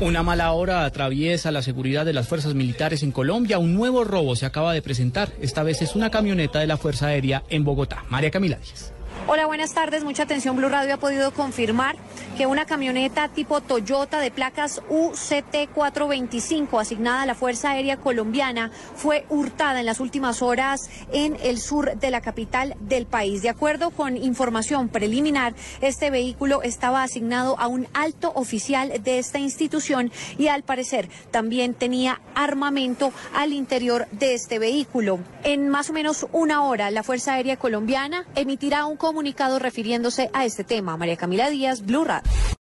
Una mala hora atraviesa la seguridad de las fuerzas militares en Colombia. Un nuevo robo se acaba de presentar. Esta vez es una camioneta de la Fuerza Aérea en Bogotá. María Camila. Hola, buenas tardes. Mucha atención. Blue Radio ha podido confirmar que una camioneta tipo Toyota de placas UCT425 asignada a la Fuerza Aérea Colombiana fue hurtada en las últimas horas en el sur de la capital del país. De acuerdo con información preliminar, este vehículo estaba asignado a un alto oficial de esta institución y al parecer también tenía armamento al interior de este vehículo. En más o menos una hora, la Fuerza Aérea Colombiana emitirá un comunicado refiriéndose a este tema. María Camila Díaz, Blue Radio.